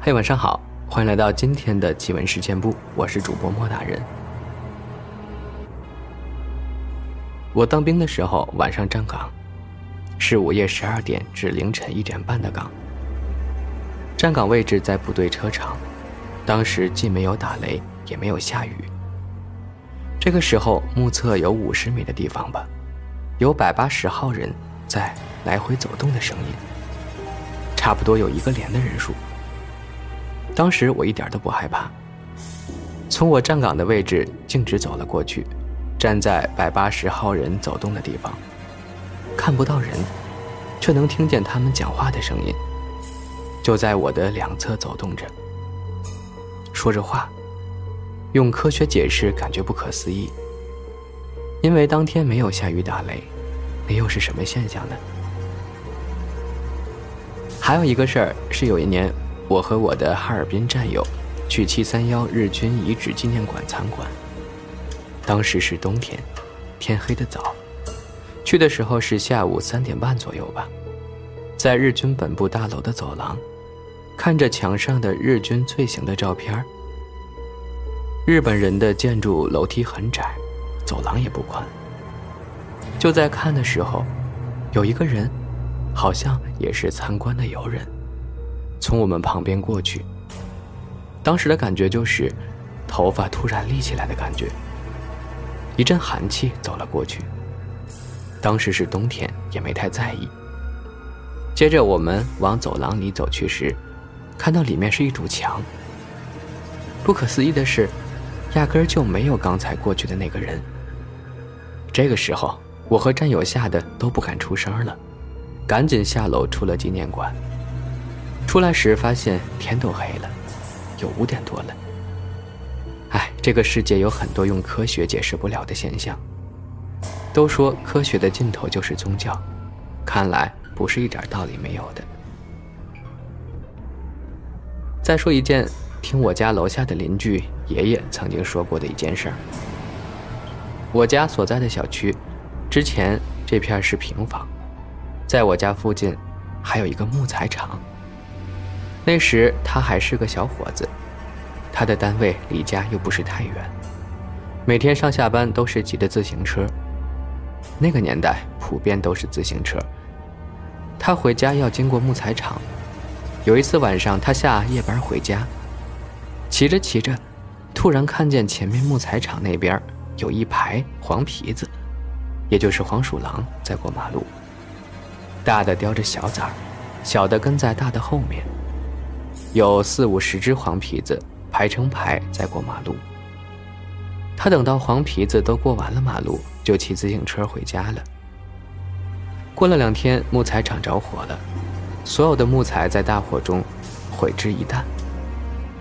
嘿，晚上好，欢迎来到今天的奇闻事件部，我是主播莫大人。我当兵的时候，晚上站岗，是午夜十二点至凌晨一点半的岗。站岗位置在部队车场，当时既没有打雷，也没有下雨。这个时候，目测有五十米的地方吧，有百八十号人在来回走动的声音，差不多有一个连的人数。当时我一点都不害怕，从我站岗的位置径直走了过去，站在百八十号人走动的地方，看不到人，却能听见他们讲话的声音，就在我的两侧走动着，说着话，用科学解释感觉不可思议，因为当天没有下雨打雷，那又是什么现象呢？还有一个事儿是有一年。我和我的哈尔滨战友去七三幺日军遗址纪念馆参观。当时是冬天，天黑的早，去的时候是下午三点半左右吧。在日军本部大楼的走廊，看着墙上的日军罪行的照片。日本人的建筑楼梯很窄，走廊也不宽。就在看的时候，有一个人，好像也是参观的游人。从我们旁边过去，当时的感觉就是，头发突然立起来的感觉。一阵寒气走了过去。当时是冬天，也没太在意。接着我们往走廊里走去时，看到里面是一堵墙。不可思议的是，压根儿就没有刚才过去的那个人。这个时候，我和战友吓得都不敢出声了，赶紧下楼出了纪念馆。出来时发现天都黑了，有五点多了。哎，这个世界有很多用科学解释不了的现象。都说科学的尽头就是宗教，看来不是一点道理没有的。再说一件，听我家楼下的邻居爷爷曾经说过的一件事儿。我家所在的小区，之前这片是平房，在我家附近还有一个木材厂。那时他还是个小伙子，他的单位离家又不是太远，每天上下班都是骑着自行车。那个年代普遍都是自行车。他回家要经过木材厂，有一次晚上他下夜班回家，骑着骑着，突然看见前面木材厂那边有一排黄皮子，也就是黄鼠狼在过马路，大的叼着小崽儿，小的跟在大的后面。有四五十只黄皮子排成排在过马路。他等到黄皮子都过完了马路，就骑自行车回家了。过了两天，木材厂着火了，所有的木材在大火中毁之一旦。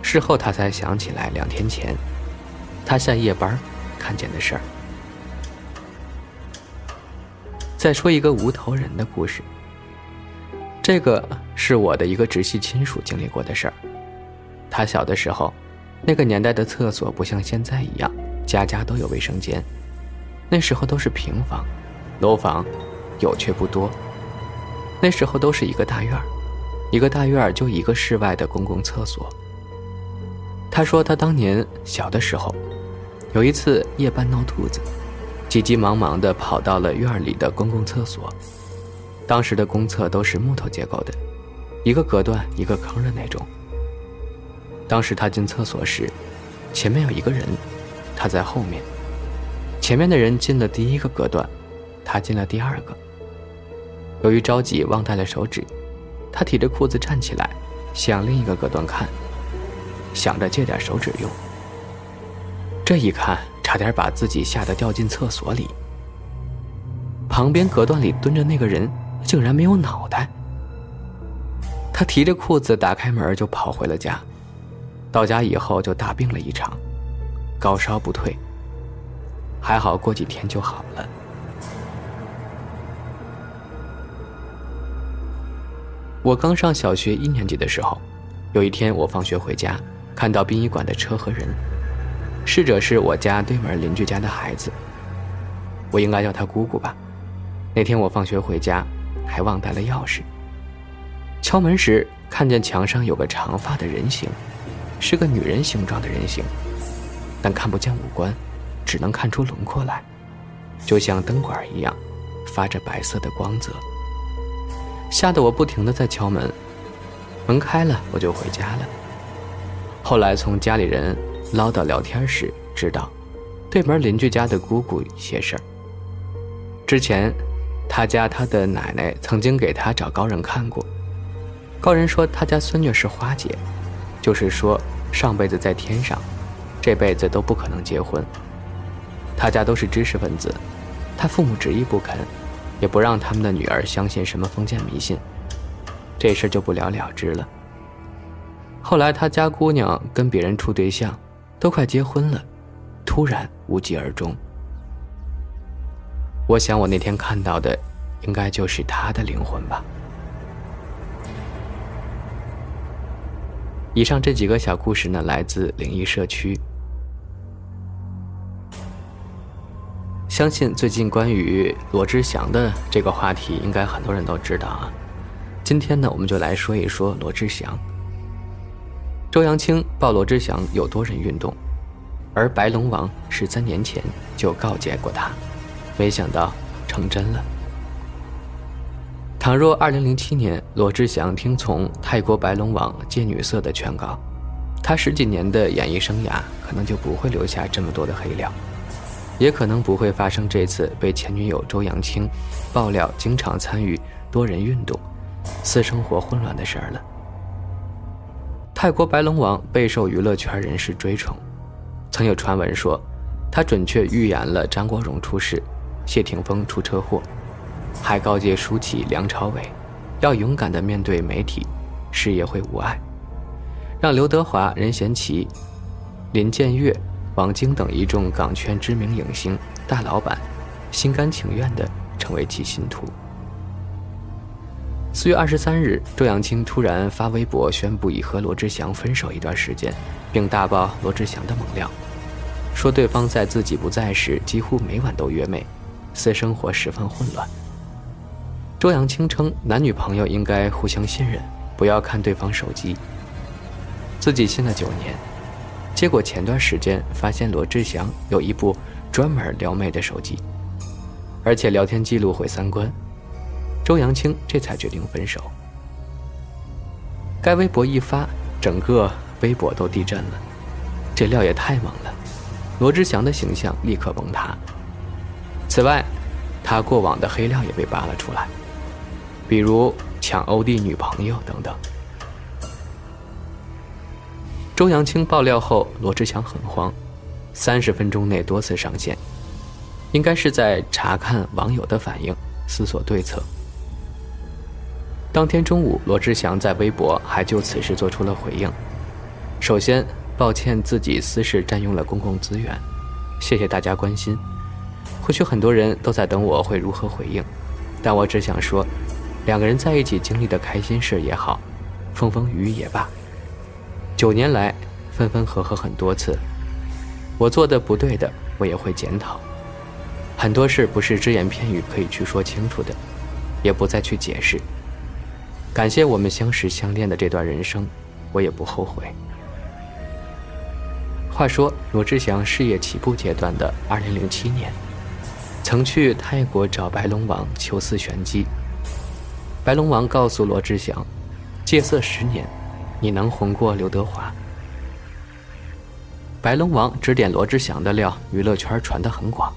事后他才想起来，两天前他下夜班看见的事儿。再说一个无头人的故事。这个是我的一个直系亲属经历过的事儿。他小的时候，那个年代的厕所不像现在一样，家家都有卫生间。那时候都是平房，楼房有却不多。那时候都是一个大院儿，一个大院儿就一个室外的公共厕所。他说他当年小的时候，有一次夜半闹肚子，急急忙忙地跑到了院里的公共厕所。当时的公厕都是木头结构的，一个隔断一个坑的那种。当时他进厕所时，前面有一个人，他在后面。前面的人进了第一个隔断，他进了第二个。由于着急忘带了手纸，他提着裤子站起来，向另一个隔断看，想着借点手纸用。这一看，差点把自己吓得掉进厕所里。旁边隔断里蹲着那个人。竟然没有脑袋。他提着裤子打开门就跑回了家，到家以后就大病了一场，高烧不退。还好过几天就好了。我刚上小学一年级的时候，有一天我放学回家，看到殡仪馆的车和人，逝者是我家对门邻居家的孩子，我应该叫他姑姑吧。那天我放学回家。还忘带了钥匙。敲门时，看见墙上有个长发的人形，是个女人形状的人形，但看不见五官，只能看出轮廓来，就像灯管一样，发着白色的光泽。吓得我不停的在敲门，门开了我就回家了。后来从家里人唠叨聊天时知道，对门邻居家的姑姑一些事儿。之前，他家他的奶奶曾经给他找高人看过，高人说他家孙女是花姐，就是说上辈子在天上，这辈子都不可能结婚。他家都是知识分子，他父母执意不肯。也不让他们的女儿相信什么封建迷信，这事就不了了之了。后来他家姑娘跟别人处对象，都快结婚了，突然无疾而终。我想我那天看到的，应该就是他的灵魂吧。以上这几个小故事呢，来自灵异社区。相信最近关于罗志祥的这个话题，应该很多人都知道啊。今天呢，我们就来说一说罗志祥。周扬青报罗志祥有多人运动，而白龙王十三年前就告诫过他，没想到成真了。倘若二零零七年罗志祥听从泰国白龙王借女色的劝告，他十几年的演艺生涯可能就不会留下这么多的黑料。也可能不会发生这次被前女友周扬青爆料经常参与多人运动、私生活混乱的事儿了。泰国白龙王备受娱乐圈人士追宠，曾有传闻说，他准确预言了张国荣出事、谢霆锋出车祸，还告诫舒淇、梁朝伟要勇敢地面对媒体，事业会无碍，让刘德华、任贤齐、林建岳。王晶等一众港圈知名影星、大老板，心甘情愿地成为其信徒。四月二十三日，周扬青突然发微博宣布已和罗志祥分手一段时间，并大爆罗志祥的猛料，说对方在自己不在时几乎每晚都约妹，私生活十分混乱。周扬青称，男女朋友应该互相信任，不要看对方手机。自己信了九年。结果前段时间发现罗志祥有一部专门撩妹的手机，而且聊天记录毁三观，周扬青这才决定分手。该微博一发，整个微博都地震了，这料也太猛了，罗志祥的形象立刻崩塌。此外，他过往的黑料也被扒了出来，比如抢欧弟女朋友等等。周扬青爆料后，罗志祥很慌，三十分钟内多次上线，应该是在查看网友的反应，思索对策。当天中午，罗志祥在微博还就此事做出了回应。首先，抱歉自己私事占用了公共资源，谢谢大家关心。或许很多人都在等我会如何回应，但我只想说，两个人在一起经历的开心事也好，风风雨雨也罢。九年来，分分合合很多次，我做的不对的，我也会检讨。很多事不是只言片语可以去说清楚的，也不再去解释。感谢我们相识相恋的这段人生，我也不后悔。话说，罗志祥事业起步阶段的二零零七年，曾去泰国找白龙王求思玄机。白龙王告诉罗志祥，戒色十年。你能红过刘德华？白龙王指点罗志祥的料，娱乐圈传得很广。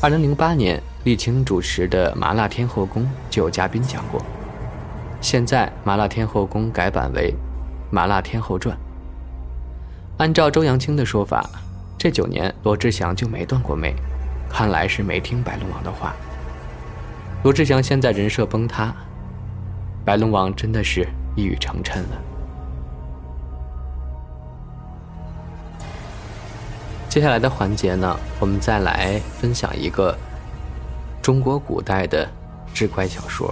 二零零八年，沥青主持的《麻辣天后宫》就有嘉宾讲过。现在《麻辣天后宫》改版为《麻辣天后传》。按照周扬青的说法，这九年罗志祥就没断过妹，看来是没听白龙王的话。罗志祥现在人设崩塌，白龙王真的是。一语成谶了。接下来的环节呢，我们再来分享一个中国古代的志怪小说。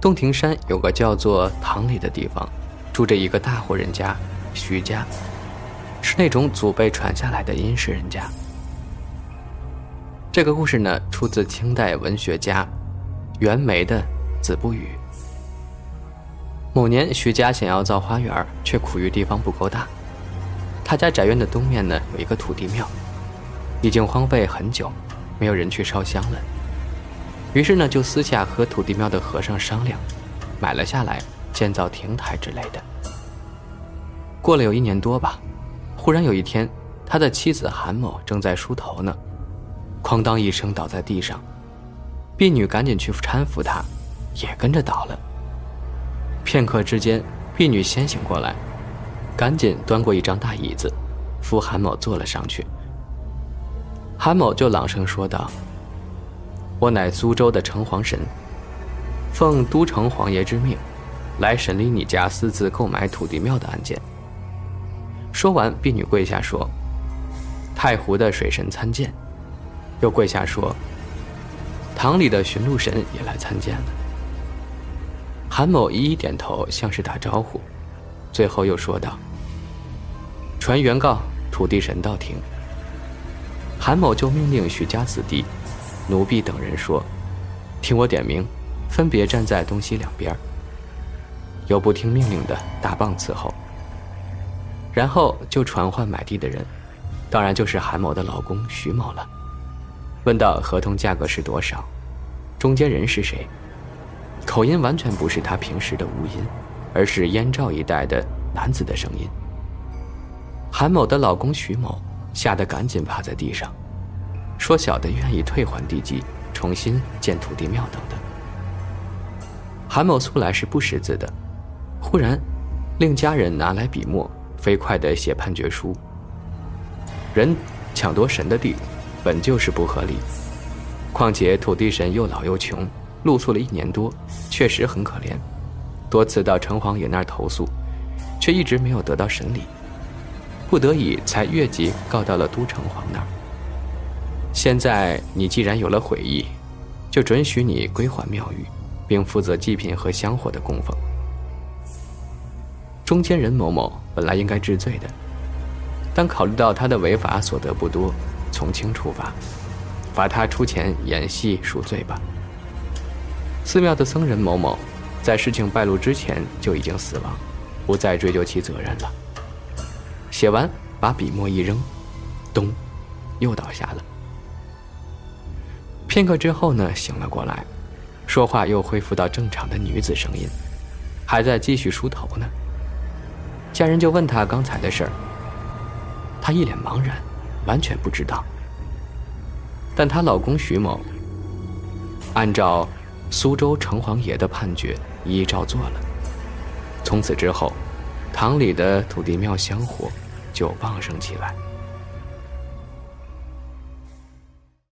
洞庭山有个叫做唐里的地方，住着一个大户人家徐家，是那种祖辈传下来的殷实人家。这个故事呢，出自清代文学家袁枚的《子不语》。某年，徐家想要造花园，却苦于地方不够大。他家宅院的东面呢，有一个土地庙，已经荒废很久，没有人去烧香了。于是呢，就私下和土地庙的和尚商量，买了下来，建造亭台之类的。过了有一年多吧，忽然有一天，他的妻子韩某正在梳头呢，哐当一声倒在地上，婢女赶紧去搀扶他，也跟着倒了。片刻之间，婢女先醒过来。赶紧端过一张大椅子，扶韩某坐了上去。韩某就朗声说道：“我乃苏州的城隍神，奉都城隍爷之命，来审理你家私自购买土地庙的案件。”说完，婢女跪下说：“太湖的水神参见。”又跪下说：“堂里的巡路神也来参见了。”韩某一一点头，像是打招呼。最后又说道：“传原告土地神到庭。”韩某就命令徐家子弟、奴婢等人说：“听我点名，分别站在东西两边。有不听命令的，大棒伺候。”然后就传唤买地的人，当然就是韩某的老公徐某了。问到合同价格是多少，中间人是谁？口音完全不是他平时的吴音。而是燕赵一带的男子的声音。韩某的老公徐某吓得赶紧趴在地上，说：“小的愿意退还地基，重新建土地庙等等。”韩某素来是不识字的，忽然令家人拿来笔墨，飞快地写判决书。人抢夺神的地，本就是不合理，况且土地神又老又穷，露宿了一年多，确实很可怜。多次到城隍爷那儿投诉，却一直没有得到审理，不得已才越级告到了都城隍那儿。现在你既然有了悔意，就准许你归还庙宇，并负责祭品和香火的供奉。中间人某某本来应该治罪的，但考虑到他的违法所得不多，从轻处罚，罚他出钱演戏赎罪吧。寺庙的僧人某某。在事情败露之前就已经死亡，不再追究其责任了。写完，把笔墨一扔，咚，又倒下了。片刻之后呢，醒了过来，说话又恢复到正常的女子声音，还在继续梳头呢。家人就问他刚才的事儿，他一脸茫然，完全不知道。但她老公徐某，按照苏州城隍爷的判决。依照做了。从此之后，堂里的土地庙香火就旺盛起来。